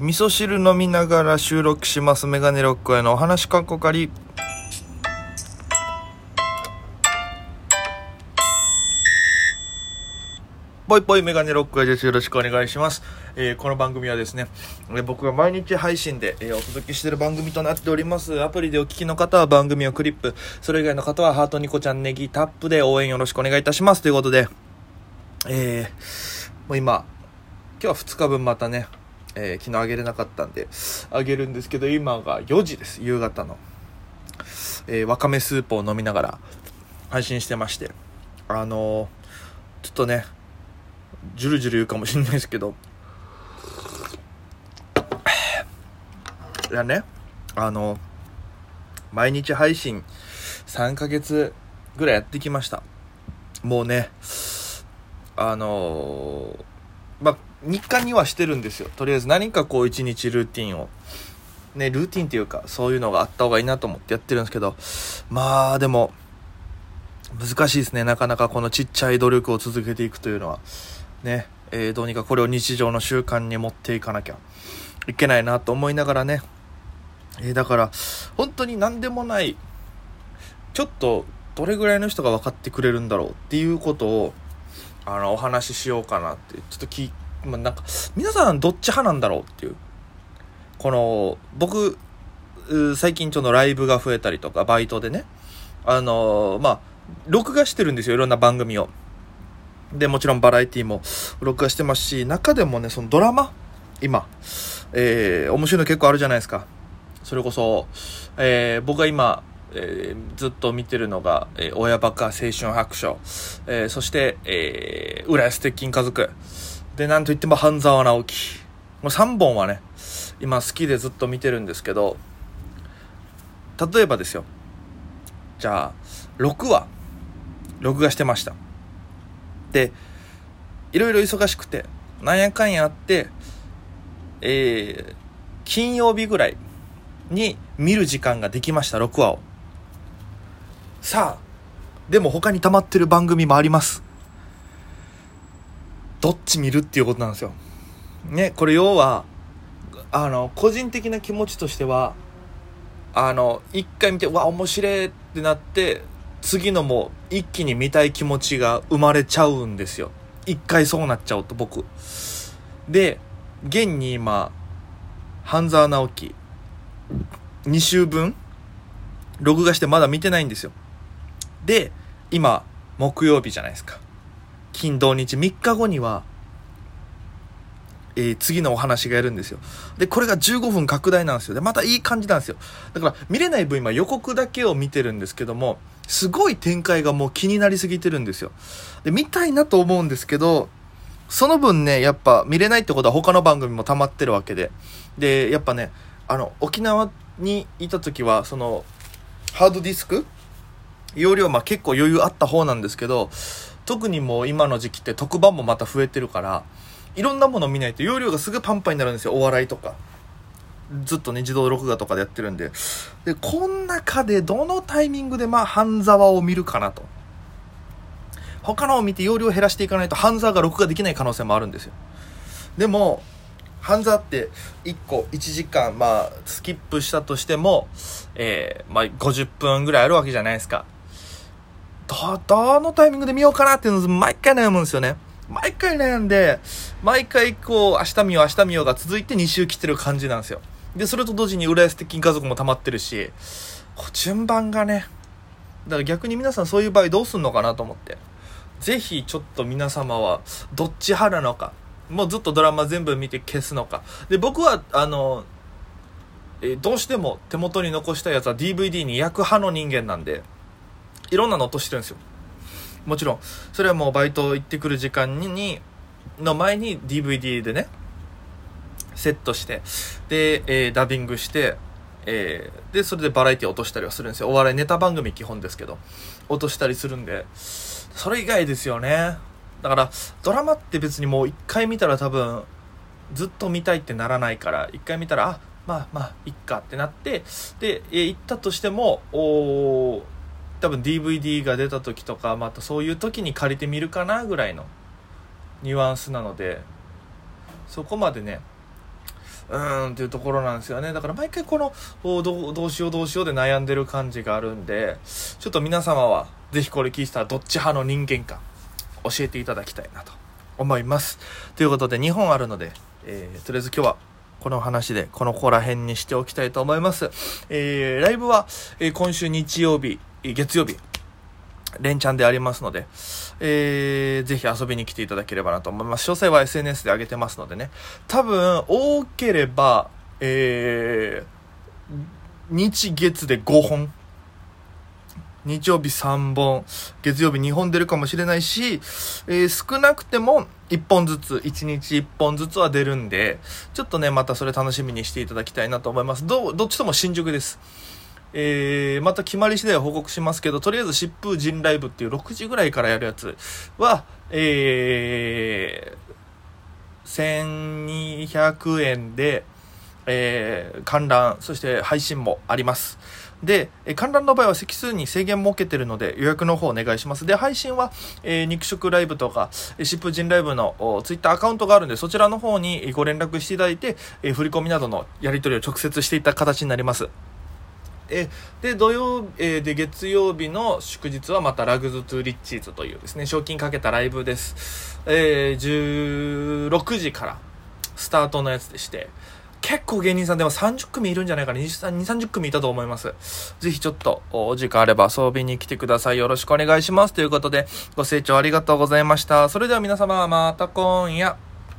味噌汁飲みながら収録しますメガネロックへのお話かっこかり。ぽいぽいメガネロックへです。よろしくお願いします、えーこの番組はですね、え僕が毎日配信で、えーお届けしている番組となっております。アプリでお聞きの方は番組をクリップ。それ以外の方はハートニコちゃんネギタップで応援よろしくお願いいたします。ということでえーもう今今日は2日分またね、えー昨日あげれなかったんであげるんですけど今が4時です夕方の、えーわかめスープを飲みながら配信してまして。あのーちょっとねジュルジュル言うかもしれないですけど。いやねあの毎日配信3ヶ月ぐらいやってきました。もうねあのまあ日課にはしてるんですよ。とりあえず何かこう一日ルーティンを。ねルーティンっていうかそういうのがあった方がいいなと思ってやってるんですけど。まあでも難しいですね。なかなかこのちっちゃい努力を続けていくというのは。ね、えーどうにかこれを日常の習慣に持っていかなきゃ。いけないなと思いながらね、えーだから本当に何でもないちょっとどれぐらいの人が分かってくれるんだろうっていうことをあのお話ししようかなってちょっとき、まあ、なんか皆さんどっち派なんだろうっていう。この僕最近ちょっとライブが増えたりとかバイトでね。あのーまあ録画してるんですよいろんな番組を。でもちろんバラエティも録画してますし中でもねそのドラマ今えー、面白いの結構あるじゃないですか。それこそ、えー僕が今、えーずっと見てるのが「えー親バカ青春白書」えーそして、えー浦安鉄筋家族」でなんといっても半沢直樹。この3本はね今好きでずっと見てるんですけど例えばですよ。じゃあ6話。録画してました。でいろいろ忙しくてなんやかんやあってえー金曜日ぐらいに見る時間ができました6話を。さあでも他に溜まってる番組もあります。どっち見るっていうことなんですよ。ねこれ要はあの個人的な気持ちとしてはあの一回見てわ面白いってなって次のも一気に見たい気持ちが生まれちゃうんですよ。一回そうなっちゃうと僕。で現に今半沢直樹2週分録画してまだ見てないんですよ。で今木曜日じゃないですか。金土日3日後には、えー次のお話がやるんですよ。でこれが15分拡大なんですよ。でまたいい感じなんですよ。だから見れない分今予告だけを見てるんですけどもすごい展開がもう気になりすぎてるんですよ。で見たいなと思うんですけどその分ねやっぱ見れないってことは他の番組も溜まってるわけで。でやっぱねあの沖縄にいた時はそのハードディスク？容量まあ結構余裕あった方なんですけど特にもう今の時期って特番もまた増えてるからいろんなもの見ないと容量がすぐパンパンになるんですよ。お笑いとか。ずっとね自動録画とかでやってるんで。でこん中でどのタイミングでまあ半沢を見るかなと。他のを見て容量を減らしていかないと半沢が録画できない可能性もあるんですよ。でも半沢って1個1時間まあスキップしたとしてもえー、まあ50分ぐらいあるわけじゃないですか。どどのタイミングで見ようかなっていうのを毎回悩むんですよね。毎回悩んで毎回こう明日見よう明日見ようが続いて2週来てる感じなんですよ。でそれと同時に浦安鉄筋家族も溜まってるし順番がねだから逆に皆さんそういう場合どうすんのかなと思って。ぜひちょっと皆様はどっち派なのか。もうずっとドラマ全部見て消すのか。で僕はあのえどうしても手元に残したやつは DVD に焼く派の人間なんでいろんなの落としてるんですよ。もちろん。それはもうバイト行ってくる時間にの前に DVD でねセットしてで、えーダビングして、えーでそれでバラエティ落としたりはするんですよ。お笑いネタ番組基本ですけど。落としたりするんで。それ以外ですよね。だからドラマって別にもう一回見たら多分ずっと見たいってならないから一回見たらあまあまあいっかってなってで、えー行ったとしてもおー多分 DVD が出た時とかまたそういう時に借りてみるかなぐらいのニュアンスなのでそこまでねうーんっていうところなんですよね。だから毎回この、どうしようどうしようで悩んでる感じがあるんで、ちょっと皆様は、ぜひこれ聞いたらどっち派の人間か、教えていただきたいなと思います。ということで、2本あるので、えー、とりあえず今日は、この話で、この子ら辺にしておきたいと思います。えー、ライブは、えー今週日曜日、月曜日、連チャンでありますので、えー、ぜひ遊びに来ていただければなと思います。詳細は SNS で上げてますのでね。多分、多ければ、えー、日月で5本。日曜日3本、月曜日2本出るかもしれないし、えー少なくても1本ずつ、1日1本ずつは出るんで、ちょっとね、またそれ楽しみにしていただきたいなと思います。ど、どっちとも新宿です。えー、また決まり次第報告しますけど、とりあえず疾風陣ライブっていう6時ぐらいからやるやつは、えー、1200円で、えー、観覧、そして配信もあります。で、観覧の場合は席数に制限設けてるので予約の方お願いします。で、配信は、えー肉食ライブとか、疾風陣ライブのおツイッターアカウントがあるんで、そちらの方にご連絡していただいて、えー振り込みなどのやり取りを直接していった形になります。えで土曜、えで月曜日の祝日はまたラグズ・トゥ・リッチーズというですね賞金かけたライブです、えー16時からスタートのやつでして結構芸人さんでも30組いるんじゃないかな。2 3 0組いたと思います。ぜひちょっとお時間あれば遊びに来てください。よろしくお願いします。ということでご清聴ありがとうございました。それでは皆様また今夜。